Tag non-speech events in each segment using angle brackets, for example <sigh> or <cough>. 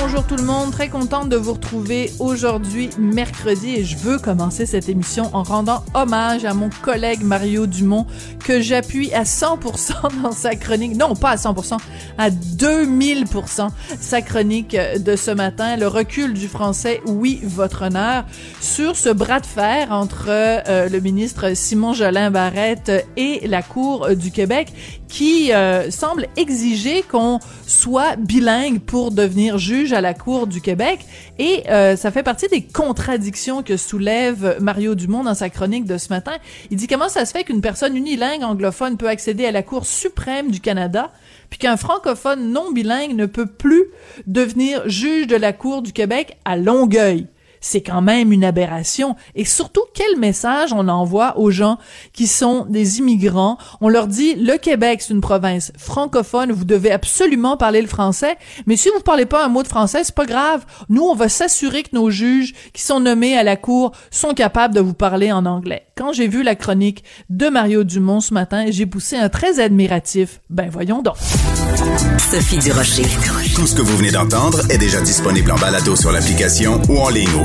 Bonjour tout le monde, très contente de vous retrouver aujourd'hui mercredi et je veux commencer cette émission en rendant hommage à mon collègue Mario Dumont que j'appuie à 100% <laughs> dans sa chronique, non pas à 100%, à 2000% sa chronique de ce matin, le recul du français, oui votre honneur, sur ce bras de fer entre euh, le ministre Simon Jolin Barrette et la Cour du Québec qui euh, semble exiger qu'on soit bilingue pour devenir juge à la Cour du Québec. Et euh, ça fait partie des contradictions que soulève Mario Dumont dans sa chronique de ce matin. Il dit comment ça se fait qu'une personne unilingue anglophone peut accéder à la Cour suprême du Canada, puis qu'un francophone non bilingue ne peut plus devenir juge de la Cour du Québec à Longueuil? C'est quand même une aberration. Et surtout, quel message on envoie aux gens qui sont des immigrants? On leur dit, le Québec, c'est une province francophone, vous devez absolument parler le français, mais si vous parlez pas un mot de français, c'est pas grave. Nous, on va s'assurer que nos juges qui sont nommés à la cour sont capables de vous parler en anglais. Quand j'ai vu la chronique de Mario Dumont ce matin, j'ai poussé un très admiratif. Ben voyons donc. Sophie Durocher. Tout ce que vous venez d'entendre est déjà disponible en balado sur l'application ou en ligne au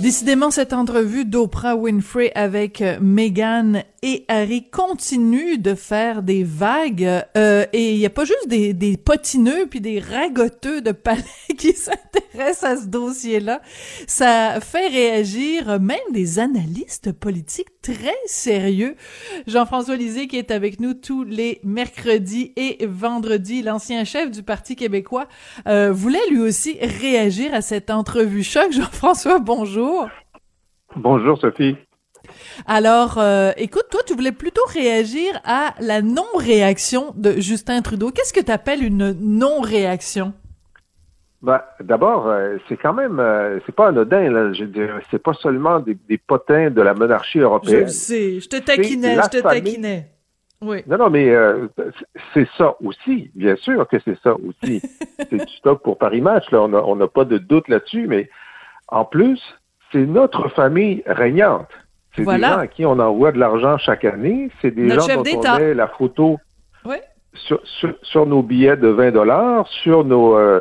Décidément, cette entrevue d'Oprah Winfrey avec euh, Meghan et Harry continue de faire des vagues. Euh, et il n'y a pas juste des, des potineux puis des ragoteux de palais <laughs> qui s'intéressent à ce dossier-là. Ça fait réagir même des analystes politiques très sérieux. Jean-François Lisée, qui est avec nous tous les mercredis et vendredis, l'ancien chef du Parti québécois, euh, voulait lui aussi réagir à cette entrevue choc. Jean-François, bonjour. Bonjour Sophie. Alors, euh, écoute, toi, tu voulais plutôt réagir à la non-réaction de Justin Trudeau. Qu'est-ce que tu appelles une non-réaction? Ben, D'abord, euh, c'est quand même, euh, c'est pas anodin, là. C'est pas seulement des, des potins de la monarchie Je européenne. le sais, je te taquinais, je te famille. taquinais. Oui. Non, non, mais euh, c'est ça aussi. Bien sûr que c'est ça aussi. <laughs> c'est du stock pour Paris Match, là. On n'a on n'a pas de doute là-dessus, mais en plus, c'est notre famille régnante. C'est Voilà. des gens à qui on envoie de l'argent chaque année. C'est des Notre gens dont on met la photo sur, sur, sur nos billets de 20 dollars, sur nos euh,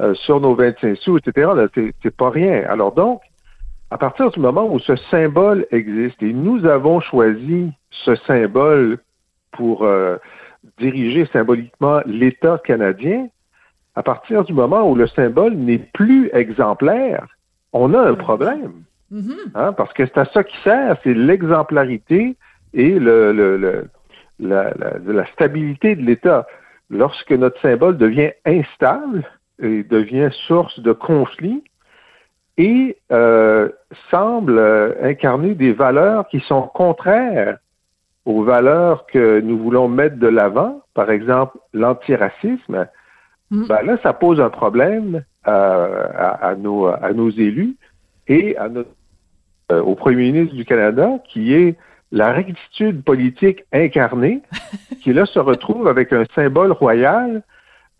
euh, sur nos 25 sous, etc. c'est pas rien. Alors donc, à partir du moment où ce symbole existe et nous avons choisi ce symbole pour euh, diriger symboliquement l'État canadien, à partir du moment où le symbole n'est plus exemplaire, on a un problème. Mhm. Hein, parce que c'est à ça qui sert, c'est l'exemplarité et le, le- le- la, la- la stabilité de l'État. Lorsque notre symbole devient instable et devient source de conflit et euh, semble euh, incarner des valeurs qui sont contraires aux valeurs que nous voulons mettre de l'avant, par exemple l'antiracisme, Mm. ben là, ça pose un problème à, à nos, à nos élus et à notre, euh, au premier ministre du Canada, qui est la rectitude politique incarnée, <laughs> qui là se retrouve avec un symbole royal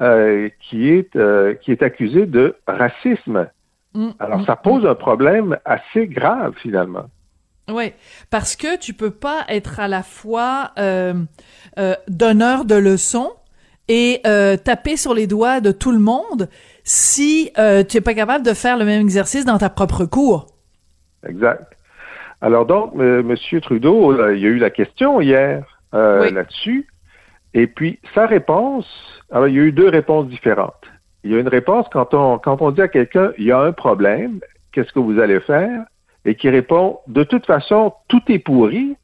euh, qui est euh, qui est accusé de racisme. Mm, Alors mm, ça pose un problème assez grave finalement. Oui, parce que tu peux pas être à la fois donneur de leçons et taper sur les doigts de tout le monde si euh, tu es pas capable de faire le même exercice dans ta propre cour. Exact. Alors donc, euh, Monsieur Trudeau, euh, il y a eu la question hier euh, Oui. là-dessus, et puis sa réponse. Alors il y a eu deux réponses différentes. Il y a une réponse quand on quand on dit à quelqu'un il y a un problème, qu'est-ce que vous allez faire, et qui répond de toute façon tout est pourri.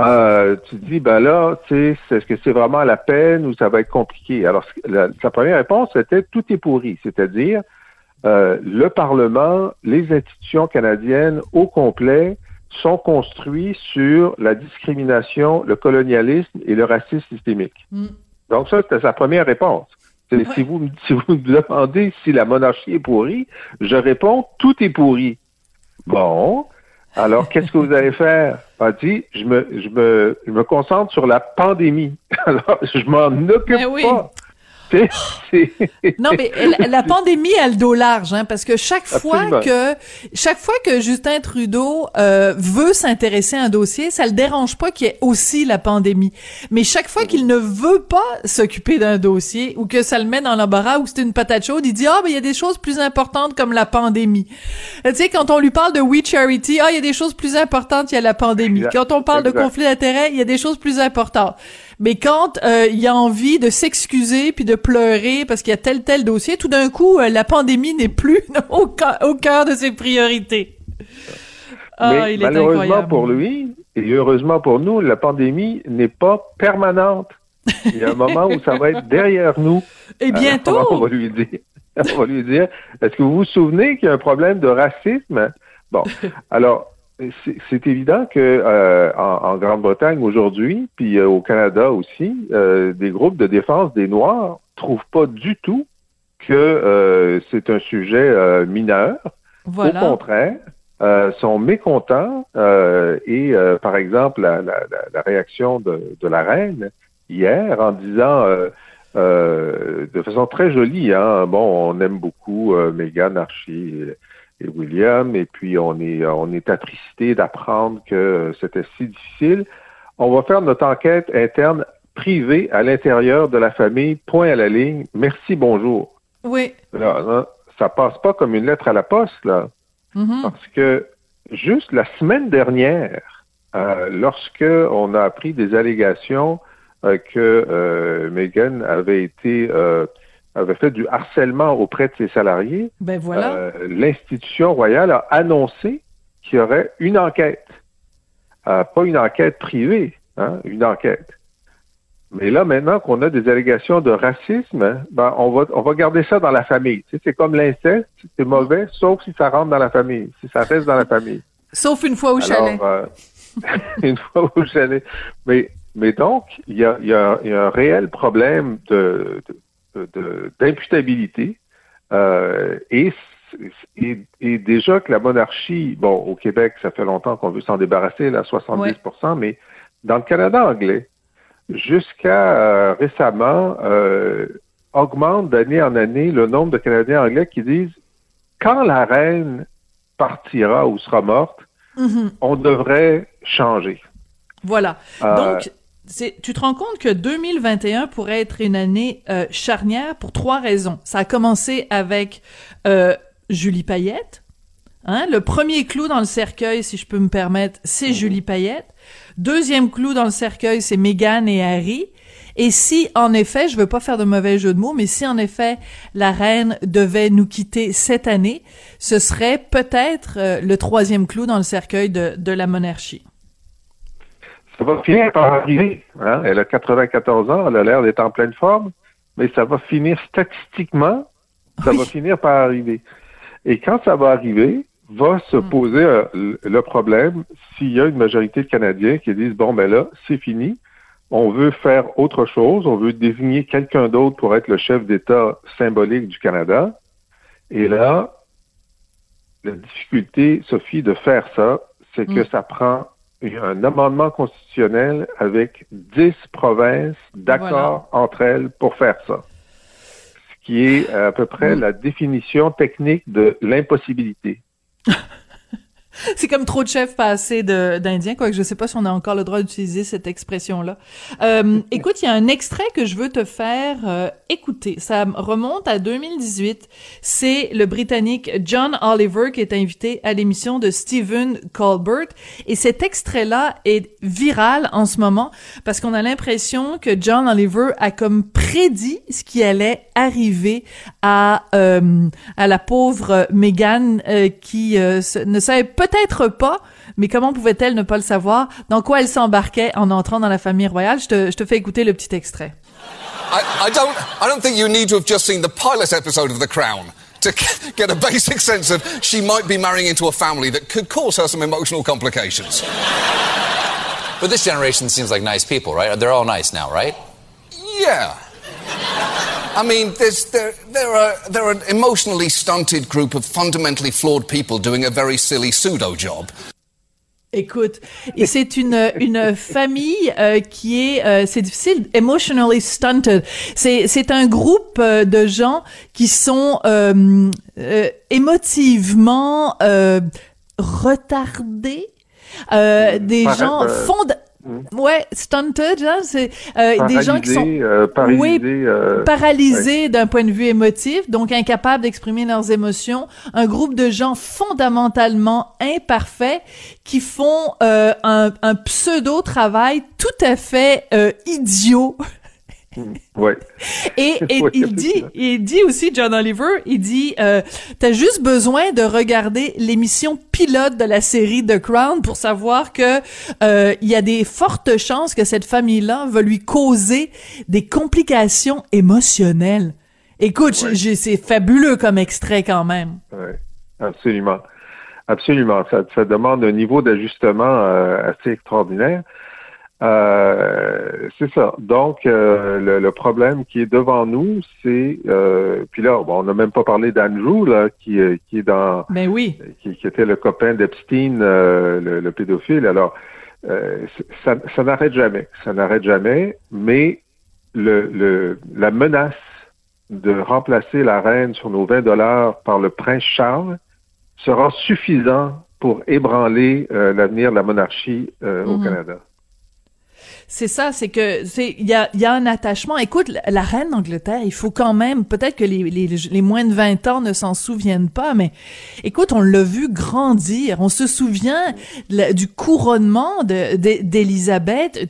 Euh, tu te dis ben là, tu sais, est-ce que c'est vraiment la peine ou ça va être compliqué? Alors la, sa première réponse c'était tout est pourri, c'est-à-dire euh, le Parlement, les institutions canadiennes au complet sont construits sur la discrimination, le colonialisme et le racisme systémique. Mm. Donc ça, c'était sa première réponse. Si, vous, si vous me demandez si la monarchie est pourrie, je réponds tout est pourri. Bon, alors qu'est-ce que vous allez faire? A dit, je me, je me, je me concentre sur la pandémie. <laughs> Alors, je m'en occupe Ben oui. pas. <gasps> Non, mais la, la <laughs> pandémie a le dos large, hein, parce que chaque fois Absolument. que chaque fois que Justin Trudeau euh, veut s'intéresser à un dossier, ça le dérange pas qu'il y ait aussi la pandémie. Mais chaque fois qu'il ne veut pas s'occuper d'un dossier ou que ça le met dans l'embarras ou que c'est une patate chaude, il dit ah ben il y a des choses plus importantes comme la pandémie. Tu sais quand on lui parle de We Charity, ah il y a des choses plus importantes, il y a la pandémie. Exact. Quand on parle de conflit d'intérêts, il y a des choses plus importantes. Mais quand euh, il a envie de s'excuser puis de pleurer parce qu'il y a tel tel dossier, tout d'un coup, euh, la pandémie n'est plus <laughs> au, cœur de ses priorités. Ah, Mais il est malheureusement incroyable. pour lui, et heureusement pour nous, la pandémie n'est pas permanente. Il y a un moment où ça va être derrière nous. Et bientôt, Alors, <laughs> on va lui dire, on va lui dire, est-ce que vous vous souvenez qu'il y a un problème de racisme? Bon, alors, c'est évident que euh, en, en Grande-Bretagne aujourd'hui, puis euh, au Canada aussi, euh, des groupes de défense des Noirs trouvent pas du tout que euh, c'est un sujet euh, mineur. Au voilà. contraire, euh, sont mécontents euh, et, euh, par exemple, la, la, la- réaction de, de la reine hier en disant euh, euh, de façon très jolie, hein, bon, on aime beaucoup euh, Meghan, Archie et, William, et puis on est on est attristé d'apprendre que c'était si difficile. On va faire notre enquête interne privée à l'intérieur de la famille, point à la ligne. Merci, bonjour. Oui. Là, là, ça passe pas comme une lettre à la poste, là. Mhm. Parce que juste la semaine dernière, euh, lorsque on a appris des allégations euh, que euh, Meghan avait été euh, avait fait du harcèlement auprès de ses salariés, Ben voilà. euh, l'institution royale a annoncé qu'il y aurait une enquête. Euh, pas une enquête privée, hein, une enquête. Mais là, maintenant qu'on a des allégations de racisme, hein, ben, on va on va garder ça dans la famille. Tu sais, c'est comme l'inceste, c'est mauvais, sauf si ça rentre dans la famille, si ça reste dans la famille. Sauf une fois au chalet. Euh, <laughs> une fois au chalet. Mais, mais donc, il y a, il y, a, y a un réel problème de- de- d'imputabilité. euh, et, et, et déjà que la monarchie, bon, au Québec, ça fait longtemps qu'on veut s'en débarrasser, là, 70 mais dans le Canada anglais, jusqu'à euh, récemment, euh, augmente d'année en année le nombre de Canadiens anglais qui disent quand la reine partira ou sera morte, Mhm. on devrait changer. Voilà. Donc, tu te rends compte que 2021 pourrait être une année euh, charnière pour trois raisons. Ça a commencé avec euh, Julie Payette. Hein, le premier clou dans le cercueil, si je peux me permettre, c'est Julie Payette. Deuxième clou dans le cercueil, c'est Meghan et Harry. Et si, en effet, je veux pas faire de mauvais jeu de mots, mais si en effet la reine devait nous quitter cette année, ce serait peut-être euh, le troisième clou dans le cercueil de, de la monarchie. Ça va finir par arriver. hein. Elle a 94 ans, elle a l'air d'être en pleine forme, mais ça va finir statistiquement, ça Oui. va finir par arriver. Et quand ça va arriver, va se Mm. poser euh, le- le problème s'il y a une majorité de Canadiens qui disent bon ben là, c'est fini. On veut faire autre chose, on veut désigner quelqu'un d'autre pour être le chef d'État symbolique du Canada. Et là, la difficulté, Sophie, de faire ça, c'est que Mm. ça prend un amendement constitutionnel avec 10 provinces d'accord entre elles pour faire ça. Ce qui est à peu près Mm. la définition technique de l'impossibilité. <laughs> <laughs> C'est comme trop de chefs, pas assez d'Indiens, quoique je sais pas si on a encore le droit d'utiliser cette expression-là. Euh, <laughs> écoute, il y a un extrait que je veux te faire euh, écouter. Ça remonte à 2018. C'est le Britannique John Oliver qui est invité à l'émission de Stephen Colbert. Et cet extrait-là est viral en ce moment parce qu'on a l'impression que John Oliver a comme prédit ce qui allait arriver à euh, à la pauvre Meghan euh, qui euh, se- ne savait peut-être pas, mais comment pouvait-elle ne pas le savoir, dans quoi elle s'embarquait en entrant dans la famille royale? Je te, je te fais écouter le petit extrait. I, I don't. I don't think you need to have just seen the pilot episode of The Crown to <laughs> get a basic sense of she might be marrying into a family that could cause her some emotional complications. But this generation seems like nice people, right? They're all nice now, right? Yeah. I mean, there's, there, there, are, there are an emotionally stunted group of fundamentally flawed people doing a very silly pseudo job. Écoute, et c'est une une famille euh, qui est euh, c'est difficile emotionally stunted. C'est c'est un groupe euh, de gens qui sont euh, euh, émotivement retardés, des gens fond Mm. Ouais, stunted, hein, c'est euh, des gens qui sont euh, paralysés, euh, paralysés d'un point de vue émotif, donc incapables d'exprimer leurs émotions. Un groupe de gens fondamentalement imparfaits qui font euh, un, un pseudo travail tout à fait idiot <laughs> <laughs> Ouais. Et, et il dit, il dit aussi John Oliver, il dit, euh, t'as juste besoin de regarder l'émission pilote de la série The Crown pour savoir que euh, il y a des fortes chances que cette famille-là va lui causer des complications émotionnelles. Écoute, c'est fabuleux comme extrait quand même. Ouais, absolument, absolument. Ça, ça demande un niveau d'ajustement euh, assez extraordinaire. Euh, c'est ça. Donc, euh, le, problème qui est devant nous, c'est euh, puis là, bon, on n'a même pas parlé d'Andrew là, qui, qui est dans, mais ben oui, qui, qui était le copain d'Epstein, le, le, pédophile. Alors, ça, ça n'arrête jamais, ça n'arrête jamais. Mais le, le, la menace de remplacer la reine sur nos 20 dollars par le prince Charles sera suffisant pour ébranler l'avenir de la monarchie au mhm. Canada. C'est ça, c'est que c'est il y a, y a un attachement. Écoute, la reine d'Angleterre, il faut quand même peut-être que les, les, les moins de 20 ans ne s'en souviennent pas, mais écoute, on l'a vu grandir. On se souvient du couronnement d'Élisabeth,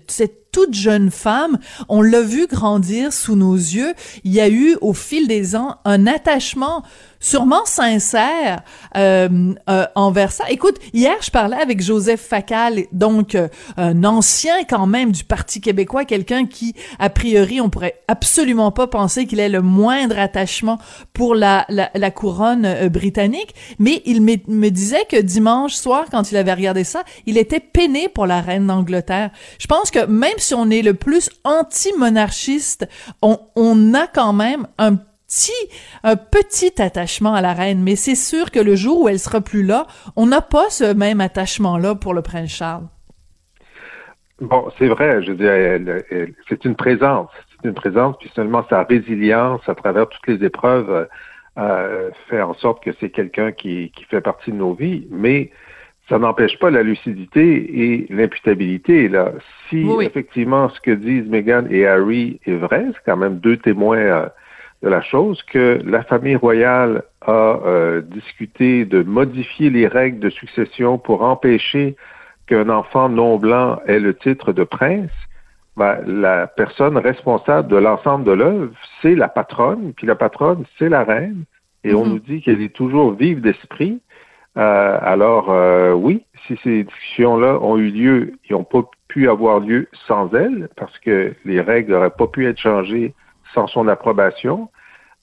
toute jeune femme. On l'a vu grandir sous nos yeux. Il y a eu au fil des ans un attachement sûrement sincère euh, euh, envers ça. Écoute, hier, je parlais avec Joseph Facal, donc euh, un ancien quand même du Parti québécois, quelqu'un qui, a priori, on pourrait absolument pas penser qu'il ait le moindre attachement pour la, la, la couronne euh, britannique, mais il me, me disait que dimanche soir, quand il avait regardé ça, il était peiné pour la reine d'Angleterre. Je pense que même si on est le plus anti-monarchiste, on, a quand même un petit, un petit attachement à la reine, mais c'est sûr que le jour où elle sera plus là, on n'a pas ce même attachement-là pour le prince Charles. Bon, c'est vrai, je dire, c'est une présence, c'est une présence, puis seulement sa résilience à travers toutes les épreuves euh, fait en sorte que c'est quelqu'un qui, qui fait partie de nos vies, mais ça n'empêche pas la lucidité et l'imputabilité. Là, si effectivement ce que disent Meghan et Harry est vrai, c'est quand même deux témoins euh, de la chose que la famille royale a euh, discuté de modifier les règles de succession pour empêcher qu'un enfant non blanc ait le titre de prince. Ben, la personne responsable de l'ensemble de l'œuvre, c'est la patronne, puis la patronne, c'est la reine, et on mm-hmm. nous dit qu'elle est toujours vive d'esprit. Euh, alors euh, oui, si ces discussions-là ont eu lieu, ils n'ont pas pu avoir lieu sans elle, parce que les règles n'auraient pas pu être changées sans son approbation.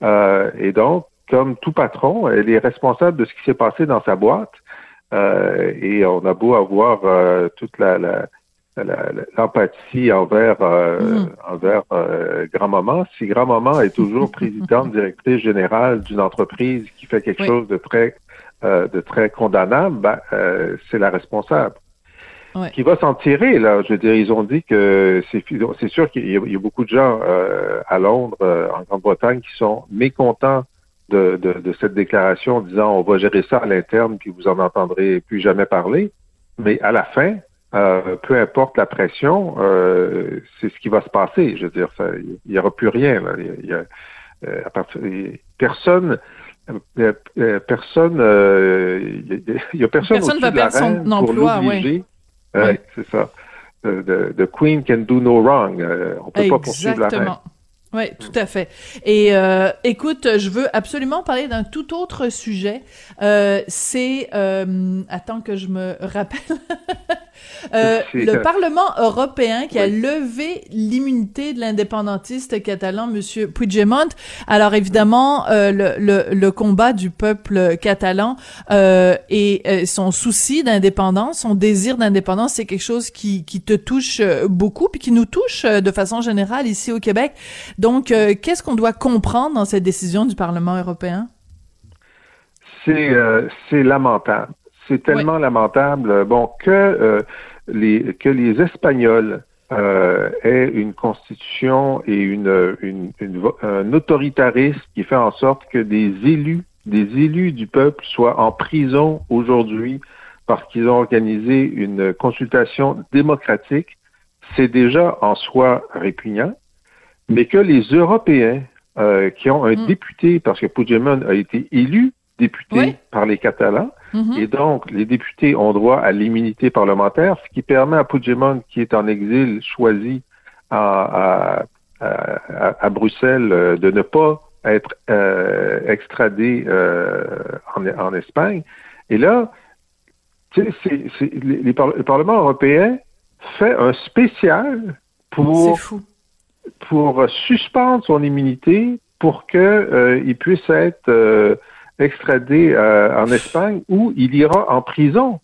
Euh, et donc, comme tout patron, elle est responsable de ce qui s'est passé dans sa boîte. Euh, et on a beau avoir euh, toute la, la l'empathie envers mm. envers grand-maman. Si grand-maman est toujours présidente, <laughs> directrice générale d'une entreprise qui fait quelque chose de très de très condamnable, ben, c'est la responsable qui va s'en tirer. Là, je veux dire, ils ont dit que c'est c'est sûr qu'il y, a beaucoup de gens euh, à Londres, euh, en Grande-Bretagne, qui sont mécontents de, de, de, cette déclaration, disant on va gérer ça à l'interne, puis vous en entendrez plus jamais parler. Mais à la fin, euh, peu importe la pression, c'est ce qui va se passer. Je veux dire, il n'y aura plus rien. Là. Il y a, à partir, personne personne, il y a personne, personne va perdre son emploi, oui. Oui, c'est ça. The, Queen can do no wrong. Euh, on peut pas poursuivre la reine. Oui, tout à fait. Et euh, écoute, je veux absolument parler d'un tout autre sujet. Euh, c'est, euh, attends que je me rappelle. <laughs> Euh, le Parlement européen qui a levé l'immunité de l'indépendantiste catalan, Monsieur Puigdemont. Alors évidemment, euh, le, le, le, combat du peuple catalan euh, et euh, son souci d'indépendance, son désir d'indépendance, c'est quelque chose qui, qui te touche beaucoup, puis qui nous touche de façon générale ici au Québec. Donc, qu'est-ce qu'on doit comprendre dans cette décision du Parlement européen? C'est c'est lamentable. C'est tellement lamentable. Bon, que les, que les Espagnols euh, aient une constitution et une, une, un autoritarisme qui fait en sorte que des élus, des élus du peuple soient en prison aujourd'hui parce qu'ils ont organisé une consultation démocratique, c'est déjà en soi répugnant, mais que les Européens euh, qui ont un mm. député, parce que Puigdemont a été élu député par les Catalans, Mm-hmm. Et donc, les députés ont droit à l'immunité parlementaire, ce qui permet à Puigdemont, qui est en exil choisi à, à, à, Bruxelles, euh, de ne pas être euh, extradé euh, en, en, Espagne. Et là, sais, le Parlement européen fait un spécial pour, pour suspendre son immunité pour qu'il euh, puisse être extradé euh, en Espagne où il ira en prison.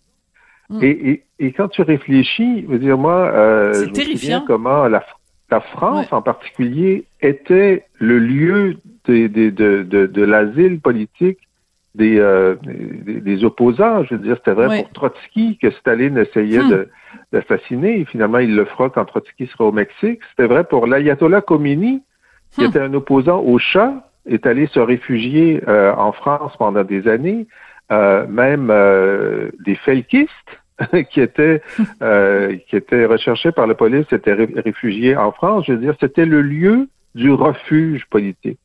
Hmm. Et, et, quand tu réfléchis, veux dire moi, euh, je terrifiant. comment la, la France en particulier était le lieu de, de, de, de, l'asile politique des, euh, des, opposants. Je veux dire, c'était vrai pour Trotsky que Staline essayait hmm. d'assassiner. Finalement, il le fera quand Trotsky sera au Mexique. C'était vrai pour l'ayatollah Khomeini, qui hmm. était un opposant au chat est allé se réfugier euh, en France pendant des années, euh, même euh, des fakistes <laughs> qui étaient qui étaient recherchés par la police étaient réfugiés en France. Je veux dire, c'était le lieu du refuge politique.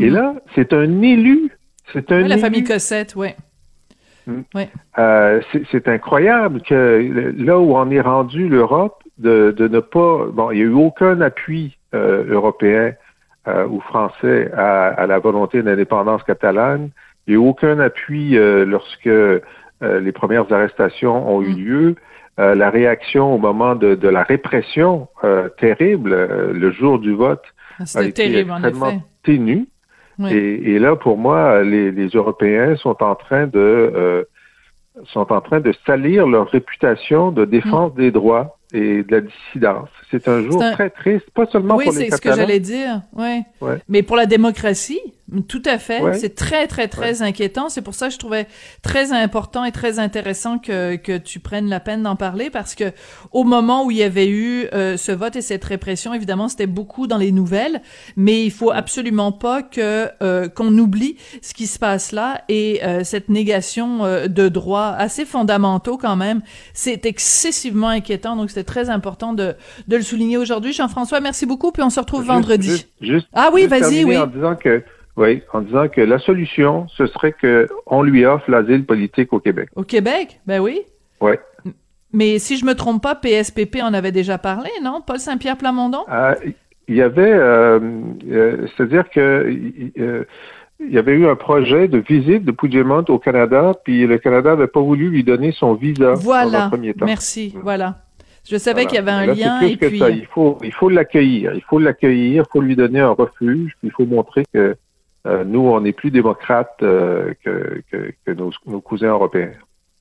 Et mhm. là, c'est un élu. C'est un la famille Cossette, oui. Hmm. c'est incroyable que là où on est rendu l'Europe, de, de, ne pas. Bon, il n'y a eu aucun appui européen euh, ou français à, à, la volonté d'indépendance catalane. Il n'y a eu aucun appui euh, lorsque euh, les premières arrestations ont eu mm. lieu. la réaction au moment de, de la répression terrible, le jour du vote, ah, a été terrible, extrêmement ténu. Et, et, là, pour moi, les, les, Européens sont en train de sont en train de salir leur réputation de défense mm. des droits et de la dissidence. C'est un jour très triste, pas seulement pour les Oui, c'est ce que j'allais dire, ouais. Mais pour la démocratie, tout à fait. C'est très, très, très inquiétant. C'est pour ça que je trouvais très important et très intéressant que, que tu prennes la peine d'en parler parce que au moment où il y avait eu euh, ce vote et cette répression, évidemment, c'était beaucoup dans les nouvelles, mais il faut absolument pas que euh, qu'on oublie ce qui se passe là et euh, cette négation de droits assez fondamentaux quand même, c'est excessivement inquiétant. Donc, c'était très important de, de le souligner aujourd'hui. Jean-François, merci beaucoup, puis on se retrouve vendredi. ah oui, vas-y, oui. En disant que oui, en disant que la solution, ce serait qu'on lui offre l'asile politique au Québec. Au Québec? Ben oui. Oui. Mais si je me trompe pas, PSPP en avait déjà parlé, non? Paul Saint-Pierre Plamondon? Ah, il y avait, euh, euh, c'est-à-dire que euh, il y avait eu un projet de visite de Puigdemont au Canada, puis le Canada n'avait pas voulu lui donner son visa voilà. dans un premier temps. Merci, voilà. Je savais qu'il y avait un lien et puis. Il faut, il faut l'accueillir, il faut l'accueillir, il faut lui donner un refuge, puis il faut montrer que euh, nous, on est plus démocrates euh, que, nos, cousins européens.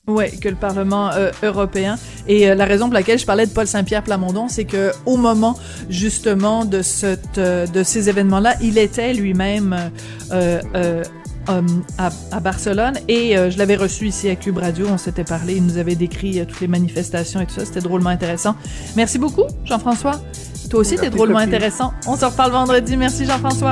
Oui, que le Parlement euh, européen. Et la raison pour laquelle je parlais de Paul Saint-Pierre Plamondon, c'est que au moment justement de cette de ces événements-là, il était lui-même à, Barcelone et je l'avais reçu ici à Cube Radio. On s'était parlé, il nous avait décrit toutes les manifestations et tout ça. C'était drôlement intéressant. Merci beaucoup, Jean-François. Toi aussi, t'es drôlement intéressant. On se reparle vendredi. Merci, Jean-François.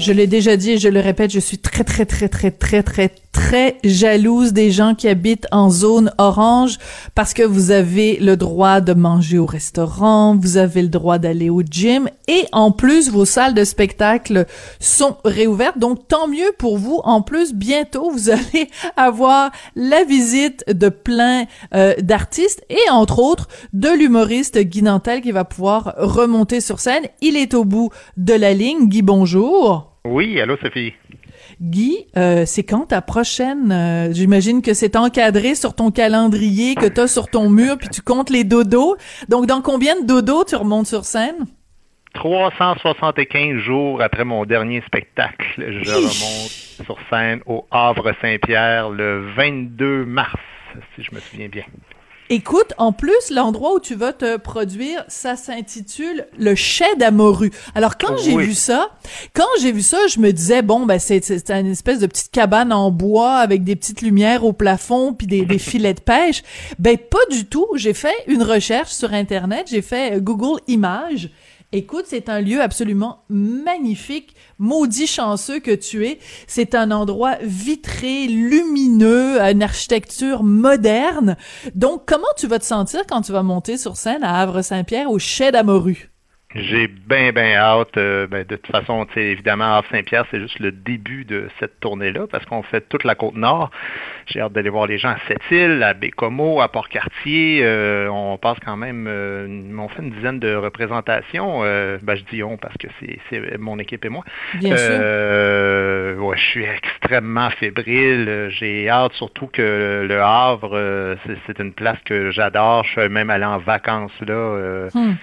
Je l'ai déjà dit et je le répète, je suis très très très très très très très jalouse des gens qui habitent en zone orange parce que vous avez le droit de manger au restaurant, vous avez le droit d'aller au gym et en plus vos salles de spectacle sont réouvertes. Donc tant mieux pour vous. En plus, bientôt vous <laughs> allez avoir la visite de plein euh, d'artistes et entre autres de l'humoriste Guy Nantel qui va pouvoir remonter sur scène. Il est au bout de la ligne. Guy, bonjour. Oui, allô Sophie. Guy, euh, c'est quand ta prochaine? Euh, j'imagine que c'est encadré sur ton calendrier que tu as sur ton mur, puis tu comptes les dodos. Donc, dans combien de dodos tu remontes sur scène? 375 jours après mon dernier spectacle, je remonte sur scène au Havre-Saint-Pierre le 22 mars, si je me souviens bien. Écoute, en plus, l'endroit où tu vas te produire, ça s'intitule le Chai d'Amoru. Alors quand j'ai vu ça, quand j'ai vu ça, je me disais bon ben c'est c'est une espèce de petite cabane en bois avec des petites lumières au plafond puis des, des <laughs> filets de pêche. Ben pas du tout. J'ai fait une recherche sur internet, j'ai fait euh, Google Images Écoute, c'est un lieu absolument magnifique, maudit chanceux que tu es. C'est un endroit vitré, lumineux, une architecture moderne. Donc, comment tu vas te sentir quand tu vas monter sur scène à Havre-Saint-Pierre au Chai d'Amoru? J'ai bien, bien hâte. Euh, ben, de toute façon, évidemment, Havre-Saint-Pierre, c'est juste le début de cette tournée-là parce qu'on fait toute la côte nord. J'ai hâte d'aller voir les gens à Sept-Îles, à Bécomo, à Port-Cartier. Euh, on passe quand même, euh, on fait une dizaine de représentations. ben, je dis on parce que c'est mon équipe et moi. Bien sûr. Ouais, je suis extrêmement fébrile. J'ai hâte surtout que le Havre, c'est une place que j'adore. Je suis même allé en vacances là. Hmm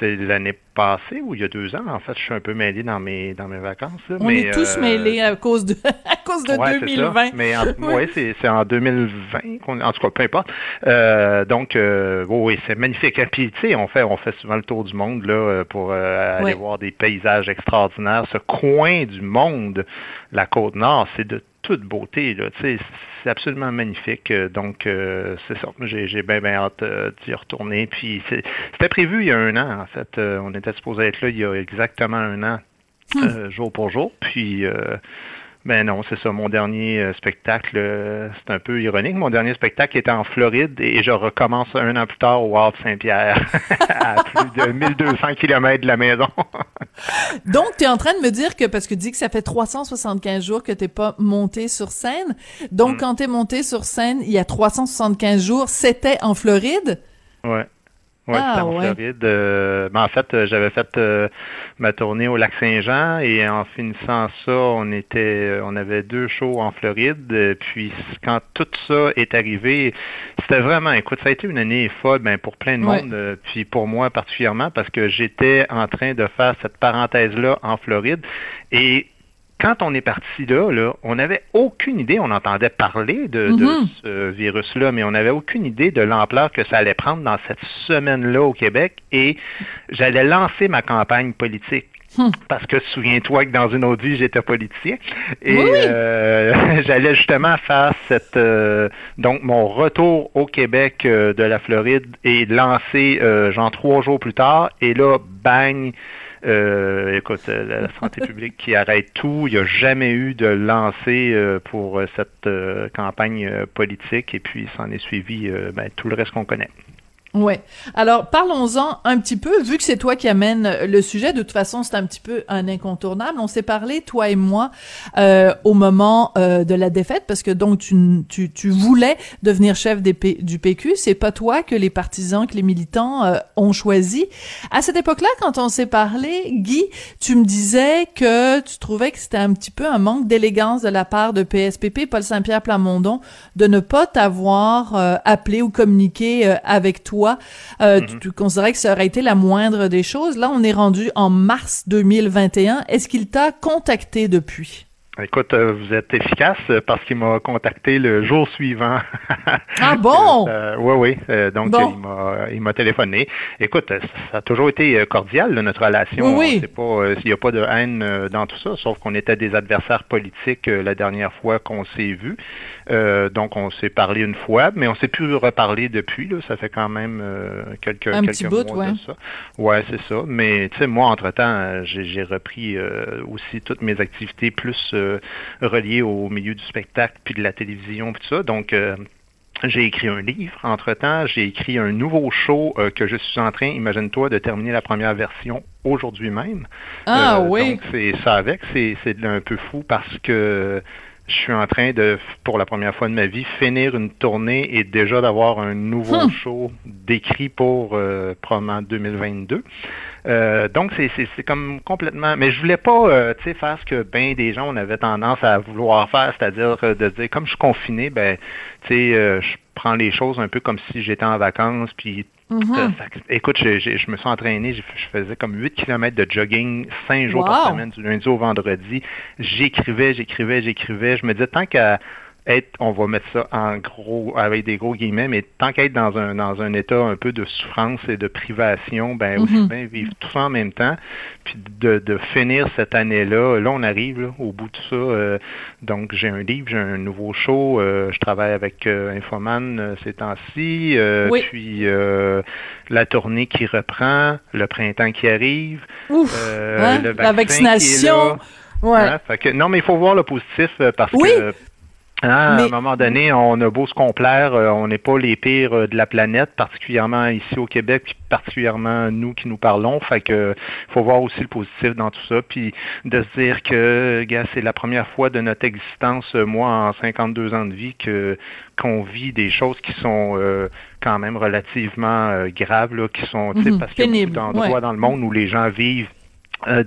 c'est l'année passée ou il y a deux ans? En fait, je suis un peu mêlé dans mes dans mes vacances. On est tous euh, mêlés à cause de <laughs> à cause de 2020. Mais en, <laughs> ouais, c'est en 2020 qu'on en tout cas peu importe. Euh, donc euh, oui, c'est magnifique. Et puis tu sais, on fait on fait souvent le tour du monde là pour aller voir des paysages extraordinaires. Ce coin du monde, la côte nord, c'est de toute beauté. Là. C'est absolument magnifique. Donc, euh, c'est ça. J'ai bien, bien hâte euh, d'y retourner. Puis, c'était prévu il y a un an, en fait. on était supposé être là il y a exactement un an, hmm. jour pour jour. Puis, ben non, c'est ça. Mon dernier euh, spectacle, euh, c'est un peu ironique. Mon dernier spectacle était en Floride et je recommence un an plus tard au Walt Saint-Pierre, <laughs> à plus de 1200 km de la maison. <laughs> Donc, tu es en train de me dire que, parce que tu dis que ça fait 375 jours que tu pas monté sur scène. Donc, mm. quand tu es monté sur scène il y a 375 jours, c'était en Floride? Ouais. Oui, ah, en Floride. Euh, ben, en fait, euh, j'avais fait euh, ma tournée au lac Saint-Jean et en finissant ça, on était on avait deux shows en Floride. Puis quand tout ça est arrivé, c'était vraiment, écoute, ça a été une année folle ben, pour plein de monde, puis pour moi particulièrement, parce que j'étais en train de faire cette parenthèse-là en Floride. Et quand on est parti là, on n'avait aucune idée, on entendait parler de, mm-hmm. ce virus-là, mais on n'avait aucune idée de l'ampleur que ça allait prendre dans cette semaine-là au Québec et j'allais lancer ma campagne politique. Hmm. Parce que souviens-toi que dans une autre vie, j'étais politicien. Et euh, <laughs> j'allais justement faire cette euh, donc mon retour au Québec euh, de la Floride et lancer genre trois jours plus tard. Et là, bang, euh, écoute, euh, la santé publique qui arrête tout. Il n'y a jamais eu de lancé euh, pour cette campagne politique et puis s'en est suivi ben, tout le reste qu'on connaît. Ouais. Alors parlons-en un petit peu, vu que c'est toi qui amène le sujet. De toute façon, c'est un petit peu un incontournable. On s'est parlé toi et moi euh, au moment euh, de la défaite, parce que donc tu, tu, tu voulais devenir chef du PQ. C'est pas toi que les partisans, que les militants euh, ont choisi. À cette époque-là, quand on s'est parlé, Guy, tu me disais que tu trouvais que c'était un petit peu un manque d'élégance de la part de PSPP, Paul Saint-Pierre Plamondon, de ne pas t'avoir euh, appelé ou communiqué avec toi euh, mhm. tu, considérais que ça aurait été la moindre des choses. Là, on est rendu en mars 2021. Est-ce qu'il t'a contacté depuis? Écoute, euh, vous êtes efficace parce qu'il m'a contacté le jour suivant. <laughs> ah bon? <laughs> Euh, oui, oui. donc, il m'a téléphoné. Écoute, ça a toujours été cordial, notre relation. Oui, oui. pas, il n'y a pas de haine dans tout ça, sauf qu'on était des adversaires politiques la dernière fois qu'on s'est vus. Euh, donc, on s'est parlé une fois, mais on s'est plus reparlé depuis. Là. Ça fait quand même euh, quelques, Un quelques mois ouais. de ça. Ouais, c'est ça. Mais tu sais, moi, entre-temps, j'ai repris euh, aussi toutes mes activités plus reliés au milieu du spectacle puis de la télévision puis tout ça. Donc j'ai écrit un livre. Entre-temps, j'ai écrit un nouveau show que je suis en train, imagine-toi, de terminer la première version aujourd'hui même. Ah oui. Donc c'est ça avec, c'est un peu fou parce que je suis en train de, pour la première fois de ma vie, finir une tournée et déjà d'avoir un nouveau hmm. show décrit pour euh, probablement 2022. Euh, donc c'est comme complètement. Mais je voulais pas, euh, tu sais, faire ce que bien des gens on avait tendance à vouloir faire, c'est-à-dire euh, de dire comme je suis confiné, ben, tu sais, je prends les choses un peu comme si j'étais en vacances, puis Mm-hmm. écoute, je, me suis entraîné, je, faisais comme 8 km de jogging 5 jours par semaine, du lundi au vendredi. J'écrivais, j'écrivais, j'écrivais. Je me disais, tant qu'à être, on va mettre ça en gros, avec des gros guillemets, mais tant qu'être dans un, dans un état un peu de souffrance et de privation, ben aussi mhm. bien vivre tout ça en même temps, puis de, de finir cette année-là, là on arrive au bout de ça, euh, donc j'ai un livre, j'ai un nouveau show, euh, je travaille avec euh, Infoman ces temps-ci, puis la tournée qui reprend, le printemps qui arrive, hein? la vaccination. Ouais. non, mais il faut voir le positif parce que Hein, à un moment donné, on a beau se complaire, euh, on n'est pas les pires euh, de la planète, particulièrement ici au Québec, puis particulièrement nous qui nous parlons. Fait que faut voir aussi le positif dans tout ça, puis de se dire que, gars, c'est la première fois de notre existence, euh, moi, en 52 ans de vie, que qu'on vit des choses qui sont quand même relativement graves, là, qui sont, mm parce qu'il y a beaucoup d'endroits dans le monde où les gens vivent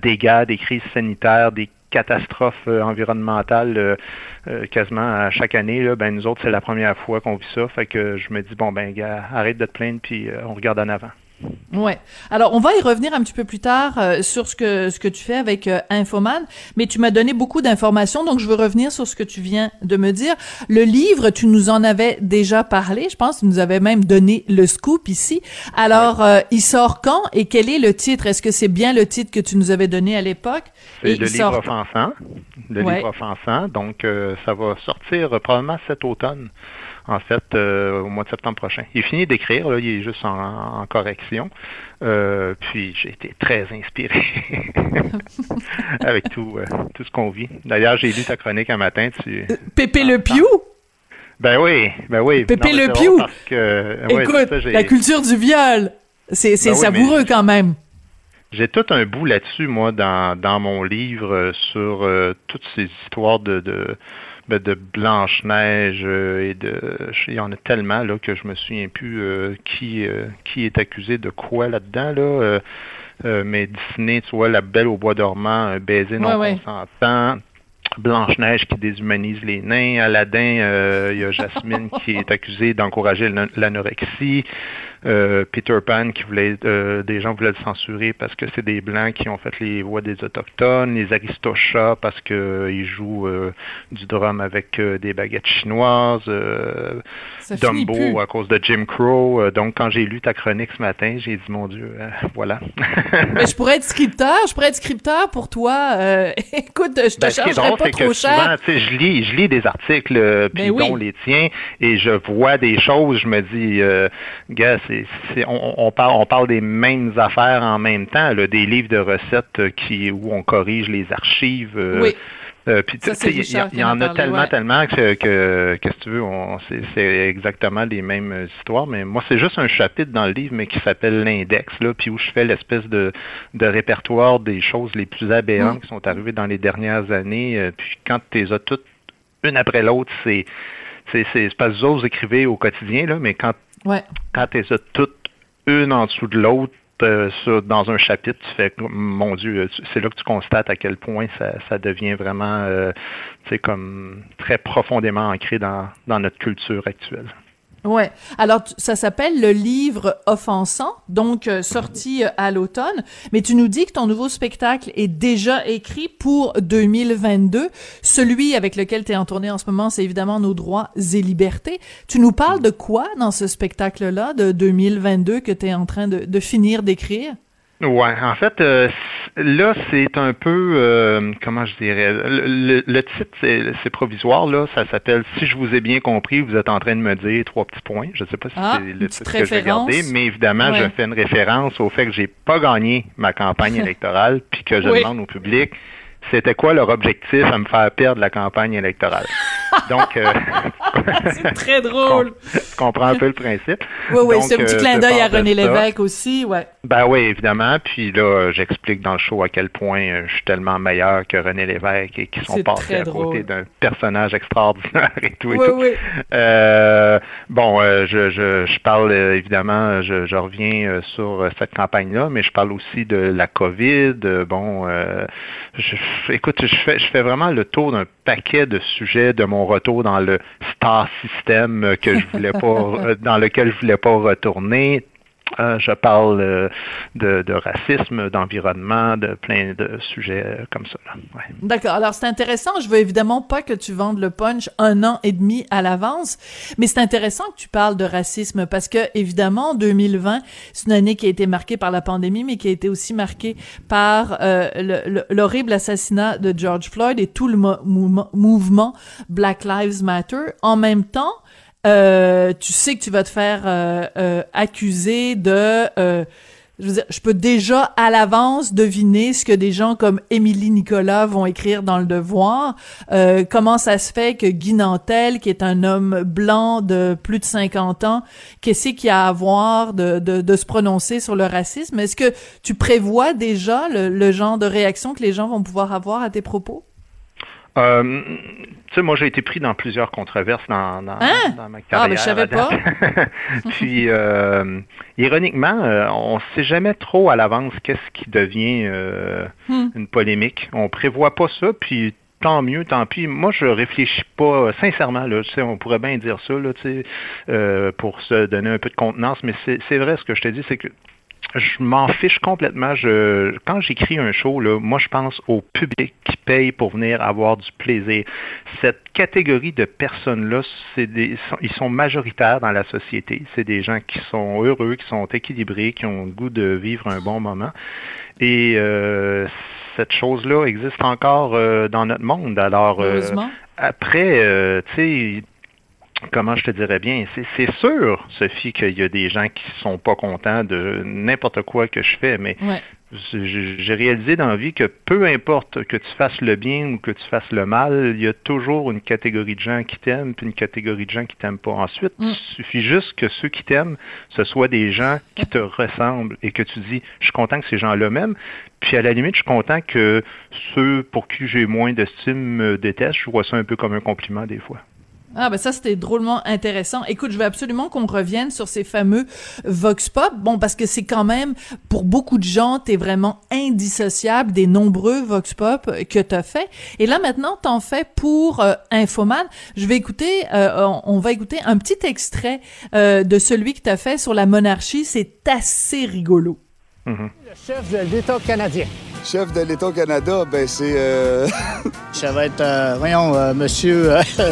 des guerres, des crises sanitaires, des catastrophe euh, environnementale euh, euh, quasiment à chaque année. ben nous autres, c'est la première fois qu'on vit ça. Fait que je me dis bon ben gars, arrête de te plaindre puis on regarde en avant. Ouais. Alors, on va y revenir un petit peu plus tard euh, sur ce que ce que tu fais avec euh, Infoman, mais tu m'as donné beaucoup d'informations, donc je veux revenir sur ce que tu viens de me dire. Le livre, tu nous en avais déjà parlé, je pense, tu nous avais même donné le scoop ici. Alors, euh, il sort quand et quel est le titre? Est-ce que c'est bien le titre que tu nous avais donné à l'époque? C'est le livre offensant. Le livre offensant, donc ça va sortir probablement cet automne en fait, euh, au mois de septembre prochain. Il est fini d'écrire, là, il est juste en, correction. Euh, puis j'ai été très inspiré <laughs> avec tout, euh, tout ce qu'on vit. D'ailleurs, j'ai lu ta chronique un matin. Tu... Pépé Le Piou? Ben oui, ben oui. Pépé Le Piou? Écoute, la culture du viol, c'est ben savoureux quand même. J'ai tout un bout là-dessus, moi, dans, dans mon livre sur toutes ces histoires de, de ben, de Blanche-Neige euh, et de. Il y en a tellement là, que je me souviens plus euh, qui, euh, qui est accusé de quoi là-dedans. Là, mais Disney, tu vois, La Belle au Bois dormant, un baiser non consentant. Blanche-Neige qui déshumanise les nains. Aladdin, il y a Jasmine qui est accusée d'encourager l'anorexie. Euh, Peter Pan qui voulait, euh, des gens voulaient le censurer parce que c'est des blancs qui ont fait les voix des autochtones, les Aristochats parce qu'ils euh, jouent du drum avec des baguettes chinoises, Dumbo à cause de Jim Crow. donc quand j'ai lu ta chronique ce matin, j'ai dit mon Dieu, voilà. Mais je pourrais être scripteur, je pourrais être scripteur pour toi. <laughs> écoute, je te ben, chargerai pas trop cher. je lis, je lis des articles, puis ben dont les tiens, et je vois des choses, je me dis, gars, on, parle, on parle des mêmes affaires en même temps, des livres de recettes euh, qui, où on corrige les archives. Euh, oui. Euh, puis il y, en a tellement, tellement que, que, que, si tu veux, c'est exactement les mêmes histoires. Mais moi, c'est juste un chapitre dans le livre, mais qui s'appelle l'index, là, puis où je fais l'espèce de, de répertoire des choses les plus aberrantes mm. qui sont arrivées dans les dernières années. puis quand tu les as toutes une après l'autre, c'est c'est pas vous autres écrivez au quotidien, là, mais quand quand tu toutes une en dessous de l'autre, euh, dans un chapitre, tu fais, mon Dieu, c'est là que tu constates à quel point ça, devient vraiment, euh, comme très profondément ancré dans notre culture actuelle. Ouais. Alors ça s'appelle le livre offensant, donc euh, sorti euh, à l'automne. Mais tu nous dis que ton nouveau spectacle est déjà écrit pour 2022. Celui avec lequel tu es en tournée en ce moment, c'est évidemment Nos droits et libertés. Tu nous parles de quoi dans ce spectacle-là de 2022 que tu es en train de, de finir d'écrire? Ouais, en fait, euh, là, c'est un peu, euh, comment je dirais, le, titre, c'est provisoire, là, ça s'appelle « Si je vous ai bien compris, vous êtes en train de me dire trois petits points ». Je ne sais pas si ah, c'est le titre que j'ai gardé, mais évidemment, je fais une référence au fait que j'ai pas gagné ma campagne <laughs> électorale, puis que je demande au public c'était quoi leur objectif à me faire perdre la campagne électorale? Donc, euh, <laughs> c'est très drôle. Je comprends un peu le principe. Oui, oui, c'est un petit clin d'œil à René Lévesque aussi, ouais. Ben oui, évidemment. Puis là, j'explique dans le show à quel point je suis tellement meilleur que René Lévesque et qu'ils sont passés à côté d'un personnage extraordinaire et tout et oui, tout. Oui. Euh, bon, je, je, je, parle évidemment, je, je reviens sur cette campagne-là, mais je parle aussi de la COVID. Bon, je, écoute, je fais, je fais vraiment le tour d'un paquet de sujets de mon retour dans le star system que je voulais pas, <laughs> dans lequel je voulais pas retourner. Euh, je parle euh, de, racisme, d'environnement, de plein de sujets euh, comme ça. Ouais. D'accord. Alors c'est intéressant. Je veux évidemment pas que tu vendes le punch un an et demi à l'avance, mais c'est intéressant que tu parles de racisme parce que évidemment 2020 c'est une année qui a été marquée par la pandémie, mais qui a été aussi marquée par l'horrible assassinat de George Floyd et tout le mouvement Black Lives Matter. En même temps, euh, tu sais que tu vas te faire euh, euh, accuser de je veux dire, je peux déjà à l'avance deviner ce que des gens comme Émilie Nicolas vont écrire dans le Devoir. Euh, comment ça se fait que Guy Nantel, qui est un homme blanc de plus de 50 ans, qu'est-ce qu'il a à voir de, de, de, se prononcer sur le racisme? Est-ce que tu prévois déjà le, le genre de réaction que les gens vont pouvoir avoir à tes propos? Euh, tu sais, moi, j'ai été pris dans plusieurs controverses dans, dans, hein? dans ma carrière. Ah, mais je savais pas. <laughs> Puis, euh, ironiquement, euh, on ne sait jamais trop à l'avance qu'est-ce qui devient euh, hmm. une polémique. On prévoit pas ça, puis tant mieux, tant pis. Moi, je réfléchis pas sincèrement. Là, tu sais, on pourrait bien dire ça là, tu sais, euh, pour se donner un peu de contenance, mais c'est vrai ce que je te dis, c'est que je m'en fiche complètement. Je, quand j'écris un show, là, moi, je pense au public qui paye pour venir avoir du plaisir. Cette catégorie de personnes-là, c'est des, ils sont majoritaires dans la société. C'est des gens qui sont heureux, qui sont équilibrés, qui ont le goût de vivre un bon moment. Et euh, cette chose-là existe encore euh, dans notre monde. Alors, euh, après, euh, tu sais, comment je te dirais bien, c'est sûr, Sophie, qu'il y a des gens qui sont pas contents de n'importe quoi que je fais, mais j'ai réalisé dans la vie que peu importe que tu fasses le bien ou que tu fasses le mal, il y a toujours une catégorie de gens qui t'aiment puis une catégorie de gens qui t'aiment pas. Ensuite, il suffit juste que ceux qui t'aiment, ce soient des gens qui te ressemblent et que tu dis, je suis content que ces gens-là m'aiment. Puis à la limite, je suis content que ceux pour qui j'ai moins d'estime me détestent. Je vois ça un peu comme un compliment des fois. Ah ben ça c'était drôlement intéressant. Écoute, je veux absolument qu'on revienne sur ces fameux vox pop. Bon parce que c'est quand même pour beaucoup de gens, t'es vraiment indissociable des nombreux vox pop que t'as fait. Et là maintenant, t'en fais pour euh, Infoman. Je vais écouter, euh, on va écouter un petit extrait euh, de celui que t'as fait sur la monarchie. C'est assez rigolo. Mm-hmm. Le chef de l'État canadien. Chef de l'État au Canada, ben c'est. Euh... <laughs> Ça va être, euh, voyons, euh, monsieur. Euh, <laughs>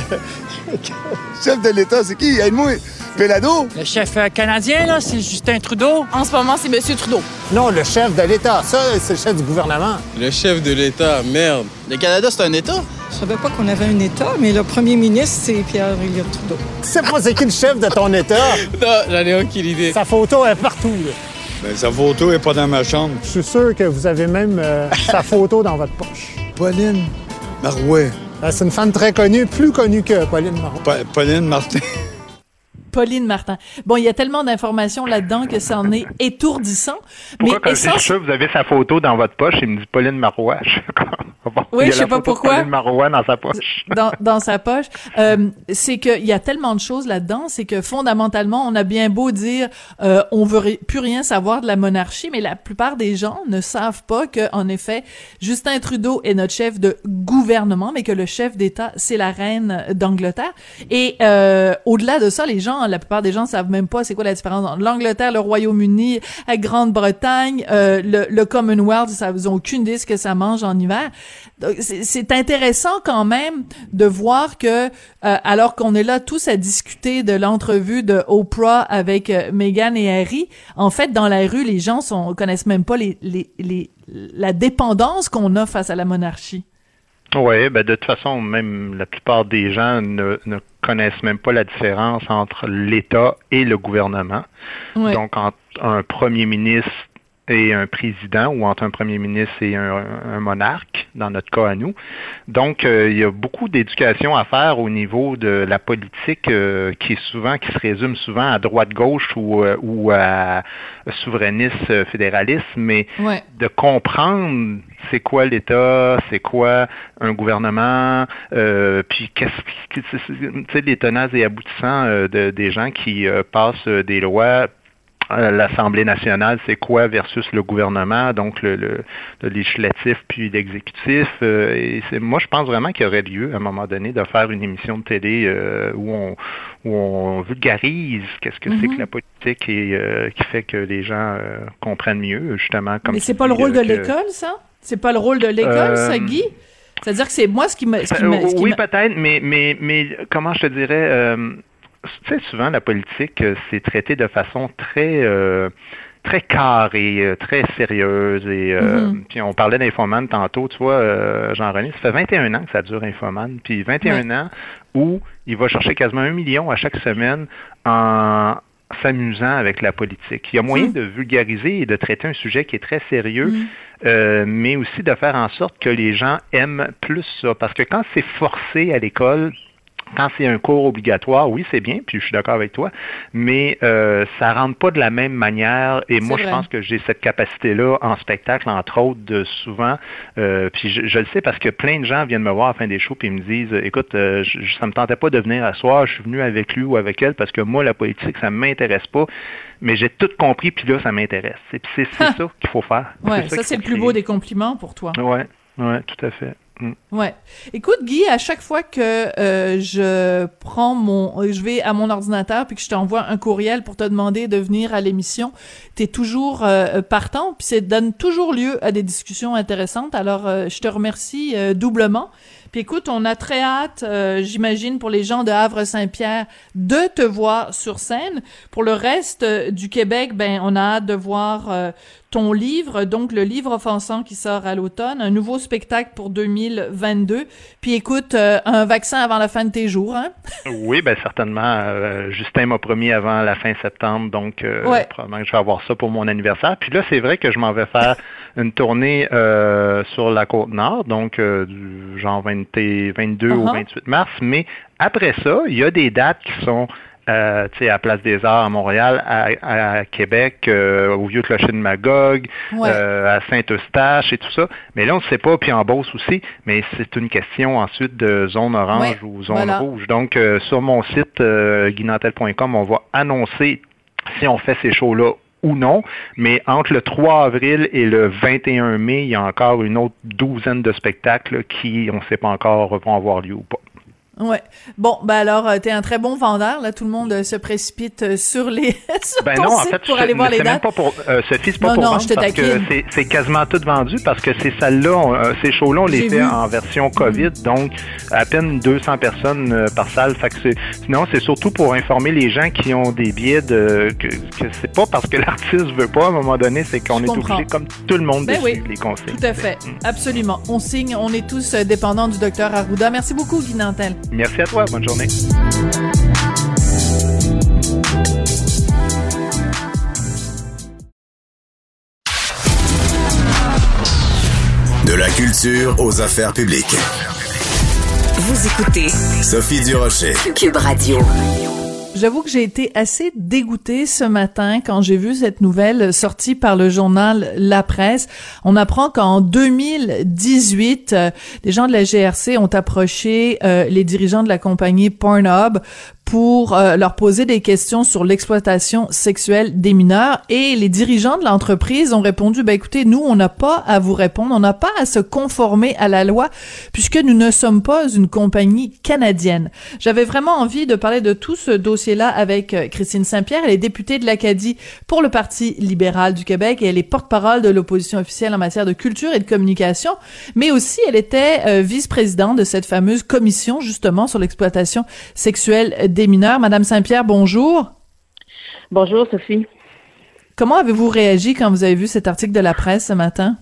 chef de l'État, c'est qui? Aide-moi. Pelado? Le chef canadien, là, c'est Justin Trudeau. En ce moment, c'est Monsieur Trudeau. Non, le chef de l'État. Ça, c'est le chef du gouvernement. Le chef de l'État, merde. Le Canada, c'est un État? Je savais pas qu'on avait un État, mais le premier ministre, c'est Pierre-Éliott Trudeau. Tu sais pas c'est qui le chef de ton État? <laughs> non, j'en ai aucune idée. Sa photo est partout, là. Ben, sa photo est pas dans ma chambre. Je suis sûr que vous avez même euh, <laughs> sa photo dans votre poche. Pauline Marouet. Euh, c'est une femme très connue, plus connue que Pauline Marouet. Pa Pauline Martin. Pauline Martin. Bon, il y a tellement d'informations là-dedans que ça en est étourdissant. Pourquoi mais quand je dis ça, vous avez sa photo dans votre poche, il me dit Pauline Marois. <laughs> Bon, oui, je sais pas pourquoi. Pauline Marois dans sa poche. <laughs> Dans, dans sa poche. Euh, c'est qu'il y a tellement de choses là-dedans, c'est que fondamentalement, on a bien beau dire euh, on veut plus rien savoir de la monarchie, mais la plupart des gens ne savent pas que, en effet, Justin Trudeau est notre chef de gouvernement, mais que le chef d'État, c'est la reine d'Angleterre. Et euh, au-delà de ça, les gens, la plupart des gens savent même pas c'est quoi la différence entre l'Angleterre, le Royaume-Uni, la Grande-Bretagne, euh, le, le Commonwealth, ça, ils ont aucune idée ce que ça mange en hiver. C'est intéressant quand même de voir que, euh, alors qu'on est là tous à discuter de l'entrevue de Oprah avec euh, Meghan et Harry, en fait, dans la rue, les gens sont connaissent même pas les, les, les la dépendance qu'on a face à la monarchie. Oui, ben de toute façon, même la plupart des gens ne, ne connaissent même pas la différence entre l'État et le gouvernement. Ouais. Donc, entre un premier ministre et un président ou entre un premier ministre et un, un monarque. dans notre cas à nous. Donc, il y a beaucoup d'éducation à faire au niveau de la politique qui est souvent, qui se résume souvent à droite-gauche ou, ou à souverainiste fédéraliste, mais de comprendre c'est quoi l'État, c'est quoi un gouvernement, euh, puis qu'est-ce que, tu sais, les tenaces et aboutissants euh, de, des gens qui euh, passent des lois l'Assemblée nationale, c'est quoi versus le gouvernement, donc le, le, législatif puis l'exécutif. et c'est, moi, je pense vraiment qu'il y aurait lieu, à un moment donné, de faire une émission de télé où, on, où on vulgarise qu'est-ce que c'est que mm-hmm. la politique et qui fait que les gens comprennent mieux, justement. Comme Mais c'est pas le rôle de l'école, ça? C'est pas le rôle de l'école, ça, euh, Guy? C'est-à-dire que c'est moi ce qui me. Euh, oui, peut-être, mais, mais, mais comment je te dirais. Euh, tu sais, souvent, la politique, c'est traité de façon très. très carrée, très sérieuse. Et mm-hmm. puis on parlait d'Infoman tantôt, tu vois, Jean-René, ça fait 21 ans que ça dure Infoman. Puis 21 ans où il va chercher quasiment un million à chaque semaine en, s'amusant avec la politique. Il y a moyen mm. de vulgariser et de traiter un sujet qui est très sérieux, mm. euh, mais aussi de faire en sorte que les gens aiment plus ça. Parce que quand c'est forcé à l'école, quand c'est un cours obligatoire, oui, c'est bien, puis je suis d'accord avec toi, mais euh, ça rentre pas de la même manière. Et moi, je pense que j'ai cette capacité-là en spectacle, entre autres, de souvent. Euh, puis je, le sais parce que plein de gens viennent me voir à la fin des shows puis ils me disent, écoute, euh, je, ça me tentait pas de venir à soir, je suis venu avec lui ou avec elle parce que moi, la politique, ça m'intéresse pas. Mais j'ai tout compris, puis là, ça m'intéresse. C'est <laughs> ça qu'il faut faire. Ouais, ça, c'est le plus beau des compliments pour toi. Ouais, ouais, tout à fait. Mm. Ouais. Écoute, Guy, à chaque fois que euh, je prends mon, je vais à mon ordinateur puis que je t'envoie un courriel pour te demander de venir à l'émission, t'es toujours euh, partant puis ça donne toujours lieu à des discussions intéressantes. Alors, euh, je te remercie doublement. Puis écoute, on a très hâte, j'imagine, pour les gens de Havre-Saint-Pierre, de te voir sur scène. Pour le reste du Québec, ben, on a hâte de voir ton livre, donc le livre offensant qui sort à l'automne, un nouveau spectacle pour 2022. Puis écoute, euh, un vaccin avant la fin de tes jours, hein? <laughs> oui, ben certainement. Euh, Justin m'a promis avant la fin septembre, donc euh, probablement que je vais avoir ça pour mon anniversaire. Puis là, c'est vrai que je m'en vais faire une tournée sur la côte nord, donc du genre 22 au 28 uh-huh. mars. Mais après ça, il y a des dates qui sont euh, à Place des Arts à Montréal, à, Québec, euh, au Vieux Clocher de Magog, euh, à Saint-Eustache et tout ça. Mais là, on ne sait pas, puis en Beauce aussi, mais c'est une question ensuite de zone orange ou zone rouge. Donc, euh, sur mon site guinantel.com, on va annoncer si on fait ces shows-là ou non, mais entre le 3 avril et le 21 mai, il y a encore une autre douzaine de spectacles qui, on ne sait pas encore, vont avoir lieu ou pas. Ouais. Bon, ben alors, euh, t'es un très bon vendeur. Là, tout le monde euh, se précipite euh, sur les <laughs> sur ben ton non, site en fait, pour aller voir les dates. Même pas pour, euh, Sophie, c'est pas pour vendre parce que c'est quasiment tout vendu parce que ces salles-là, ces shows-là, on les fait en version COVID, donc à peine 200 personnes par salle. Fait que sinon, c'est surtout pour informer les gens qui ont des billets de que, que c'est pas parce que <laughs> l'artiste veut pas à un moment donné, c'est qu'on est obligé, comme tout le monde, ben de suivre les conseils. Tout à fait, mm. absolument. On signe, on est tous dépendants du docteur Arruda. Merci beaucoup, Guy Nantel. Merci à toi. Bonne journée. De la culture aux affaires publiques. Vous écoutez Sophie Durocher. Cube Radio. J'avoue que j'ai été assez dégoûtée ce matin quand j'ai vu cette nouvelle sortie par le journal La Presse. On apprend qu'en 2018, euh, des gens de la GRC ont approché euh, les dirigeants de la compagnie Pornhub pour euh, leur poser des questions sur l'exploitation sexuelle des mineurs et les dirigeants de l'entreprise ont répondu ben écoutez nous on n'a pas à vous répondre on n'a pas à se conformer à la loi puisque nous ne sommes pas une compagnie canadienne. J'avais vraiment envie de parler de tout ce dossier-là avec euh, Christine Saint-Pierre, elle est députée de l'Acadie pour le Parti libéral du Québec et elle est porte-parole de l'opposition officielle en matière de culture et de communication, mais aussi elle était euh, vice-présidente de cette fameuse commission justement sur l'exploitation sexuelle des mineurs. Madame Saint-Pierre, bonjour. Bonjour, Sophie. Comment avez-vous réagi quand vous avez vu cet article de la presse ce matin?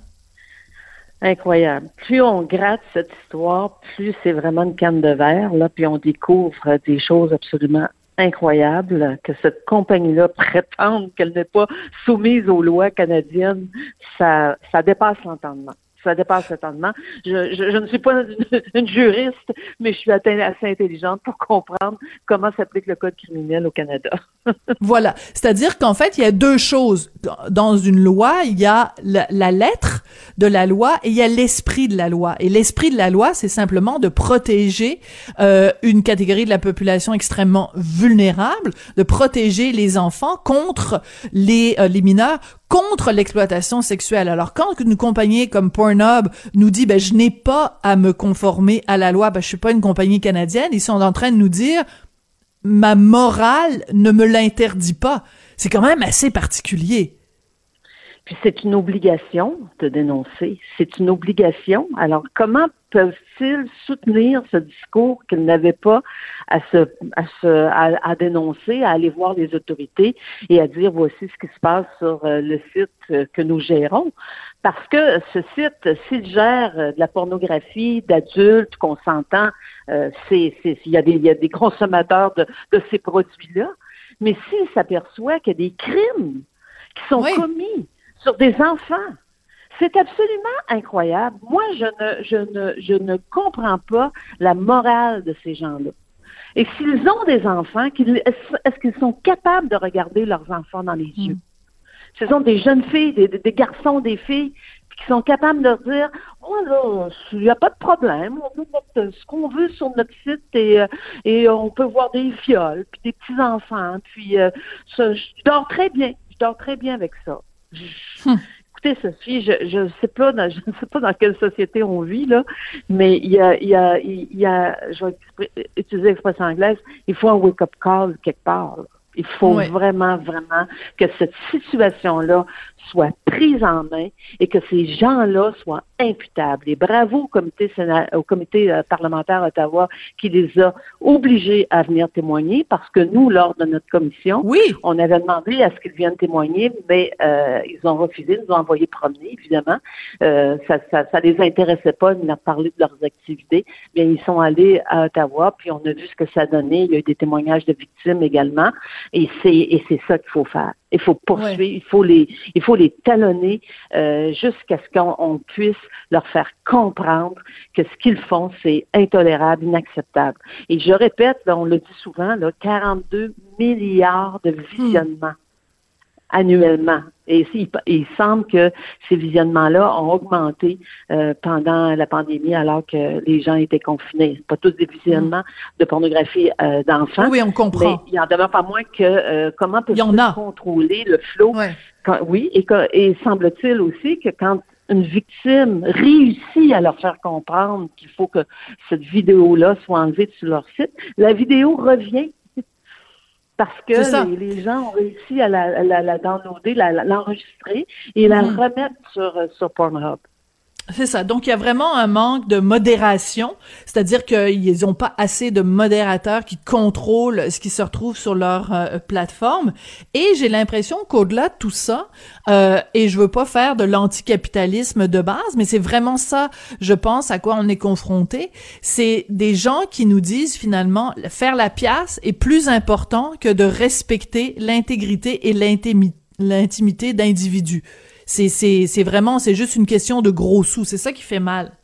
Incroyable. Plus on gratte cette histoire, plus c'est vraiment une canne de verre, là, puis on découvre des choses absolument incroyables, que cette compagnie-là prétende qu'elle n'est pas soumise aux lois canadiennes, ça, ça dépasse l'entendement. Ça dépasse l'entendement. Je, je, ne suis pas une, <laughs> juriste, mais je suis assez intelligente pour comprendre comment s'applique le code criminel au Canada. <laughs> voilà. C'est-à-dire qu'en fait, il y a deux choses. Dans une loi, il y a la, la lettre de la loi et il y a l'esprit de la loi. Et l'esprit de la loi, c'est simplement de protéger euh, une catégorie de la population extrêmement vulnérable, de protéger les enfants contre les, euh, les mineurs contre l'exploitation sexuelle. Alors quand une compagnie comme Pornhub nous dit ben je n'ai pas à me conformer à la loi, ben je suis pas une compagnie canadienne, ils sont en train de nous dire ma morale ne me l'interdit pas. C'est quand même assez particulier. Puis c'est une obligation de dénoncer. C'est une obligation. Alors comment peuvent-ils soutenir ce discours qu'ils n'avaient pas à se, à, se à, dénoncer, à aller voir les autorités et à dire voici ce qui se passe sur euh, le site euh, que nous gérons? Parce que ce site, s'il gère euh, de la pornographie d'adultes, qu'on s'entend, c'est, il, y a des, il y a des consommateurs de, de ces produits-là. Mais s'il s'aperçoit qu'il y a des crimes qui sont commis sur des enfants, c'est absolument incroyable. Moi, je ne, je ne, je ne comprends pas la morale de ces gens-là. Et s'ils ont des enfants, est-ce qu'ils sont capables de regarder leurs enfants dans les hmm. yeux? Ce sont des jeunes filles, des, garçons, des filles qui sont capables de leur dire Oh là, il n'y a pas de problème, on peut mettre ce qu'on veut sur notre site et, euh, et on peut voir des viols, puis des petits-enfants, puis euh, je dors très bien, je dors très bien avec ça. Écoutez, Sophie, je ne sais pas dans, <laughs> je ne sais pas dans quelle société on vit, là, mais il y a, il y a, il y a, je vais utiliser l'expression anglaise, il faut un wake-up call quelque part. Il faut vraiment, vraiment que cette situation-là soit prise en main et que ces gens-là soient imputables. Et bravo au comité, au comité euh, parlementaire Ottawa qui les a obligés à venir témoigner parce que nous, lors de notre commission, oui. on avait demandé à ce qu'ils viennent témoigner, mais euh, ils ont refusé, ils nous ont envoyé promener, évidemment. Euh, ça, ça, ça les intéressait pas de leur parler de leurs activités. Bien, ils sont allés à Ottawa, puis on a vu ce que ça donnait. Il y a eu des témoignages de victimes également. Et c'est, et c'est ça qu'il faut faire. Il faut poursuivre, il faut les, il faut les talonner euh, jusqu'à ce qu'on puisse leur faire comprendre que ce qu'ils font, c'est intolérable, inacceptable. Et je répète, on le dit souvent, là, 42 milliards de visionnements annuellement. Et il, semble que ces visionnements-là ont augmenté euh, pendant la pandémie alors que les gens étaient confinés. Pas tous des visionnements mm. de pornographie euh, d'enfants. Oui, on comprend. Mais il en demeure pas moins que euh, comment peut-on contrôler le flot? oui, et, et semble-t-il aussi que quand une victime réussit à leur faire comprendre qu'il faut que cette vidéo-là soit enlevée sur leur site, la vidéo revient parce que les, gens ont réussi à la, la, la downloader, l'enregistrer et la mm-hmm. remettre sur, sur Pornhub. C'est ça. Donc, il y a vraiment un manque de modération, c'est-à-dire qu'ils n'ont pas assez de modérateurs qui contrôlent ce qui se retrouve sur leur euh, plateforme. Et j'ai l'impression qu'au-delà de tout ça, euh, et je veux pas faire de l'anticapitalisme de base, mais c'est vraiment ça, je pense, à quoi on est confronté. C'est des gens qui nous disent finalement, faire la pièce est plus important que de respecter l'intégrité et l'intimité d'individus. C'est vraiment, c'est juste une question de gros sous. C'est ça qui fait mal.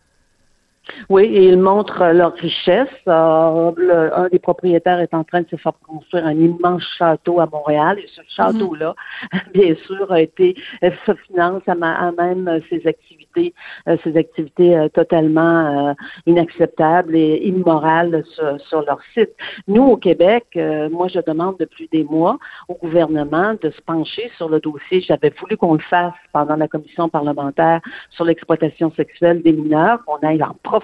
Oui, et ils montrent leur richesse. Euh, un des propriétaires est en train de se faire construire un immense château à Montréal. Et ce château-là, <laughs> bien sûr, a été se finance à, même ses activités, euh, ses activités euh, totalement inacceptables et immorales sur, leur site. Nous, au Québec, moi, je demande depuis des mois au gouvernement de se pencher sur le dossier. J'avais voulu qu'on le fasse pendant la commission parlementaire sur l'exploitation sexuelle des mineurs, qu'on aille en profondeur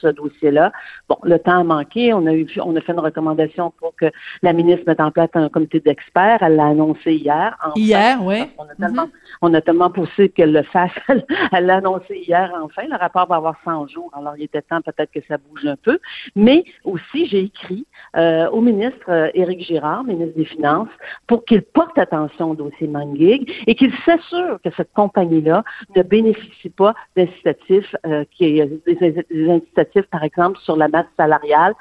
ce dossier-là. Bon, le temps a manqué. On a eu, on a fait une recommandation pour que la ministre mette en place un comité d'experts. Elle l'a annoncé hier. hier, oui. On a tellement, on a tellement poussé qu'elle le fasse. <laughs> Elle l'a annoncé hier, enfin. Le rapport va avoir 100 jours. Alors, il était temps peut-être que ça bouge un peu. Mais aussi, j'ai écrit euh, au ministre euh, Éric Girard, ministre des Finances, pour qu'il porte attention au dossier Mangig et qu'il s'assure que cette compagnie-là ne bénéficie pas d'incitatifs euh, des des incitatifs, par exemple, sur la masse salariale.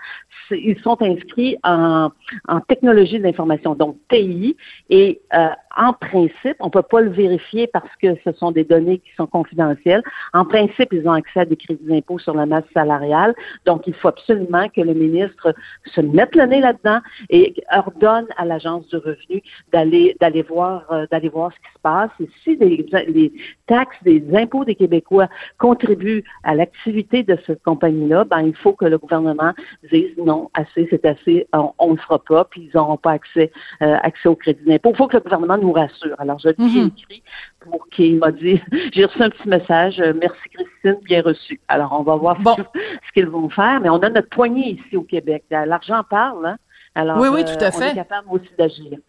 Ils sont inscrits en, en technologie de l'information, donc TI, et euh, en principe, on ne peut pas le vérifier parce que ce sont des données qui sont confidentielles. En principe, ils ont accès à des crédits d'impôt sur la masse salariale. Donc, il faut absolument que le ministre se mette le nez là-dedans et ordonne à l'Agence du revenu d'aller d'aller voir euh, d'aller voir ce qui se passe. Et si les, taxes, des impôts des Québécois contribuent à l'activité de cette compagnie-là, ben il faut que le gouvernement dise non, assez, c'est assez, on ne le fera pas, puis ils n'auront pas accès euh, accès au crédit d'impôt. Il faut que le gouvernement nous rassure. Alors, je l'ai mhm. écrit pour qu'il m'a dit, <laughs> j'ai reçu un petit message, euh, merci Christine, bien reçu. Alors, on va voir ce qu'ils vont faire, mais on a notre poignée ici au Québec. L'argent parle, hein? Alors, oui, oui, tout à fait. on est capable aussi d'agir.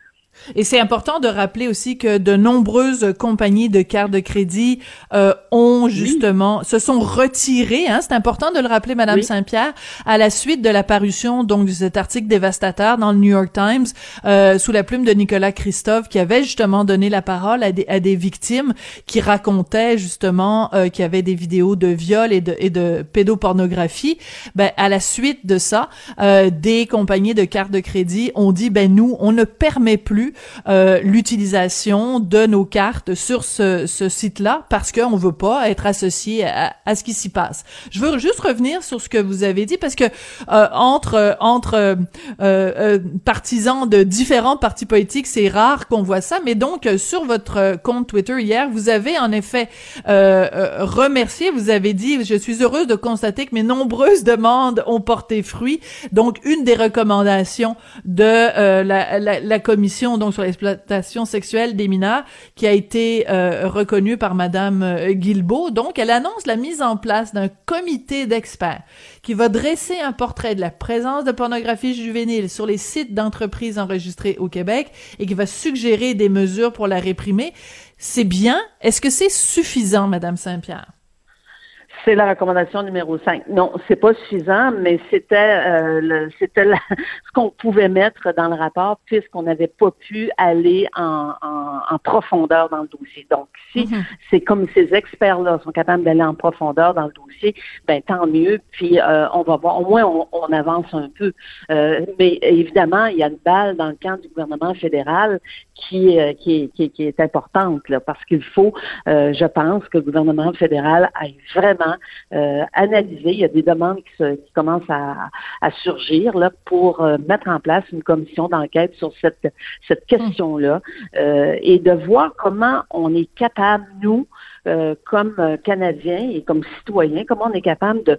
Et c'est important de rappeler aussi que de nombreuses compagnies de cartes de crédit euh, ont justement se sont retirées. Hein, c'est important de le rappeler, Madame Saint-Pierre, à la suite de la parution donc de cet article dévastateur dans le New York Times euh, sous la plume de Nicolas Christophe, qui avait justement donné la parole à des, à des victimes qui racontaient justement euh, qu'il y avait des vidéos de viol et de, et de pédopornographie. Ben à la suite de ça, euh, des compagnies de cartes de crédit ont dit ben nous on ne permet plus euh, l'utilisation de nos cartes sur ce, ce site-là parce qu'on veut pas être associé à, à ce qui s'y passe. Je veux juste revenir sur ce que vous avez dit parce que euh, entre entre euh, euh, partisans de différents partis politiques, c'est rare qu'on voit ça. Mais donc sur votre compte Twitter hier, vous avez en effet remercié. Vous avez dit je suis heureuse de constater que mes nombreuses demandes ont porté fruit. Donc une des recommandations de la, la, la commission donc sur l'exploitation sexuelle des mineurs qui a été euh, reconnue par Madame euh, Guilbeault. Donc, elle annonce la mise en place d'un comité d'experts qui va dresser un portrait de la présence de pornographie juvénile sur les sites d'entreprises enregistrées au Québec et qui va suggérer des mesures pour la réprimer. C'est bien? Est-ce que c'est suffisant, Madame Saint-Pierre? C'est la recommandation numéro 5. Non, c'est pas suffisant, mais c'était euh, c'était <laughs> ce qu'on pouvait mettre dans le rapport puisqu'on n'avait pas pu aller en, en, profondeur dans le dossier. Donc, si mm-hmm. c'est comme ces experts-là sont capables d'aller en profondeur dans le dossier, ben tant mieux. Puis euh, on va voir. Au moins, on, avance un peu. Euh, mais évidemment, il y a une balle dans le camp du gouvernement fédéral qui, qui, qui, qui est importante là, parce qu'il faut, je pense, que le gouvernement fédéral aille vraiment euh, analyser. Il y a des demandes qui, commencent à, surgir là, pour euh, mettre en place une commission d'enquête sur cette, cette question-là euh, et de voir comment on est capable, nous, euh, comme euh, Canadiens et comme citoyens, comment on est capable de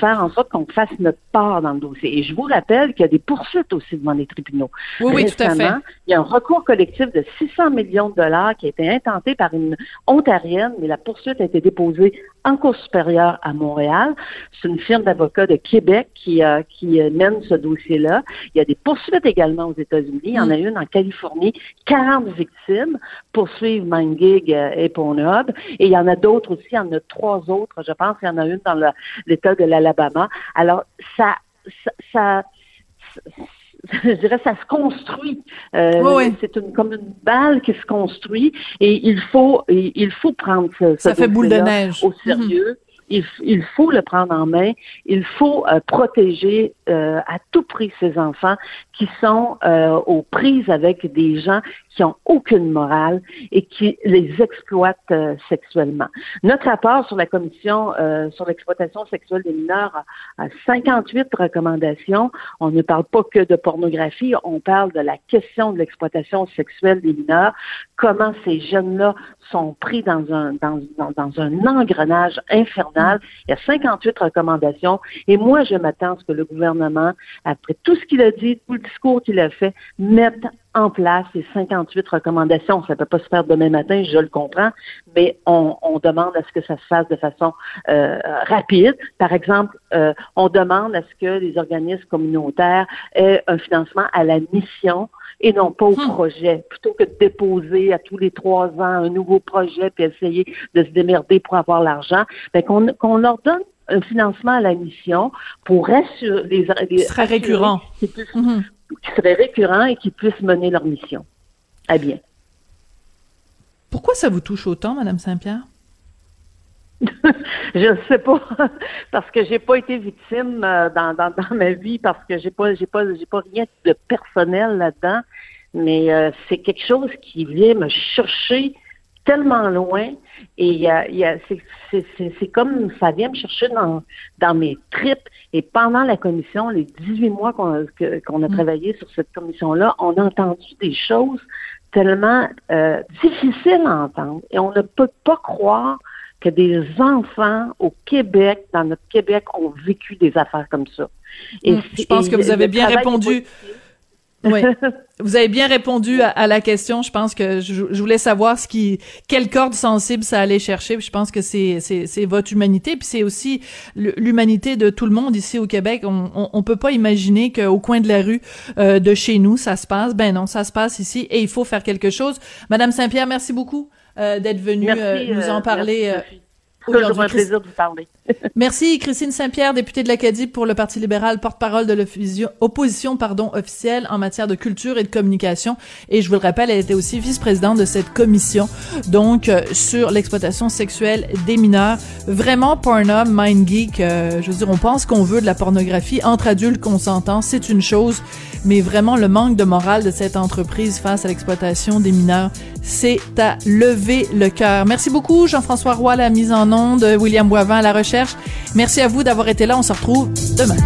faire en sorte qu'on fasse notre part dans le dossier. Et je vous rappelle qu'il y a des poursuites aussi devant les tribunaux. Oui, oui, tout à fait. Il y a un recours collectif de 600 millions de dollars qui a été intenté par une ontarienne, mais la poursuite a été déposée en Cour supérieure à Montréal. C'est une firme d'avocats de Québec qui, euh, qui mène ce dossier-là. Il y a des poursuites également aux États-Unis. Il y en a une en Californie. 40 victimes poursuivent MindGig et Pornhub. Et il y en a d'autres aussi, il y en a trois autres, je pense. Il y en a une dans l'État de l'Alabama. Alors, ça, ça, <laughs> je dirais, ça se construit. Euh, c'est une, comme une balle qui se construit et il faut, il faut prendre ce, ça fait boule de neige. au sérieux. Il, faut le prendre en main. Il faut euh, protéger euh, à tout prix ces enfants qui sont aux prises avec des gens qui ont aucune morale et qui les exploitent euh, sexuellement. Notre rapport sur la commission euh, sur l'exploitation sexuelle des mineurs a, 58 recommandations. On ne parle pas que de pornographie, on parle de la question de l'exploitation sexuelle des mineurs, comment ces jeunes-là sont pris dans un dans, dans, un engrenage infernal. Il y a 58 recommandations et moi je m'attends à ce que le gouvernement, après tout ce qu'il a dit, tout le discours qu'il a fait, mette en place les 58 recommandations. Ça ne peut pas se faire demain matin, je le comprends, mais on, demande à ce que ça se fasse de façon euh, rapide. Par exemple, euh, on demande à ce que les organismes communautaires aient un financement à la mission et non pas au hmm. projet. Plutôt que de déposer à tous les trois ans un nouveau projet puis essayer de se démerder pour avoir l'argent, ben qu'on leur donne un financement à la mission pour assurer les, les serait récurrent qui seraient récurrents et qui puissent mener leur mission à bien. Pourquoi ça vous touche autant, Madame Saint-Pierre? <laughs> je ne sais pas <laughs> parce que j'ai pas été victime euh, dans, dans, dans, ma vie parce que j'ai pas j'ai pas j'ai pas rien de personnel là-dedans mais euh, c'est quelque chose qui vient me chercher tellement loin et il y a, y a c'est comme ça vient me chercher dans, dans mes tripes et pendant la commission les 18 mois qu'on a, qu'on a mm. travaillé sur cette commission là on a entendu des choses tellement euh, difficiles à entendre et on ne peut pas croire que des enfants au Québec, dans notre Québec, ont vécu des affaires comme ça. Et mm. je pense que vous avez bien répondu. Oui, <laughs> vous avez bien répondu à, la question. Je pense que je, voulais savoir ce qui, quelle corde sensible ça allait chercher. je pense que c'est c'est votre humanité, puis c'est aussi l'humanité de tout le monde ici au Québec. On, on, on peut pas imaginer qu'au coin de la rue euh, de chez nous ça se passe. Ben non, ça se passe ici et il faut faire quelque chose. Madame Saint-Pierre, merci beaucoup. Euh, d'être venu euh, nous en parler. Toujours un plaisir de vous parler. <laughs> Merci, Christine Saint-Pierre, députée de l'Acadie pour le Parti libéral, porte-parole de l'opposition pardon, officielle en matière de culture et de communication. Et je vous le rappelle, elle était aussi vice-présidente de cette commission, donc euh, sur l'exploitation sexuelle des mineurs. Vraiment, Pornhub, MindGeek, euh, je veux dire, on pense qu'on veut de la pornographie entre adultes consentants, c'est une chose, mais vraiment le manque de morale de cette entreprise face à l'exploitation des mineurs, c'est à lever le cœur. Merci beaucoup, Jean-François Roy, la mise en de William Boivin à la Merci à vous d'avoir été là. On se retrouve demain.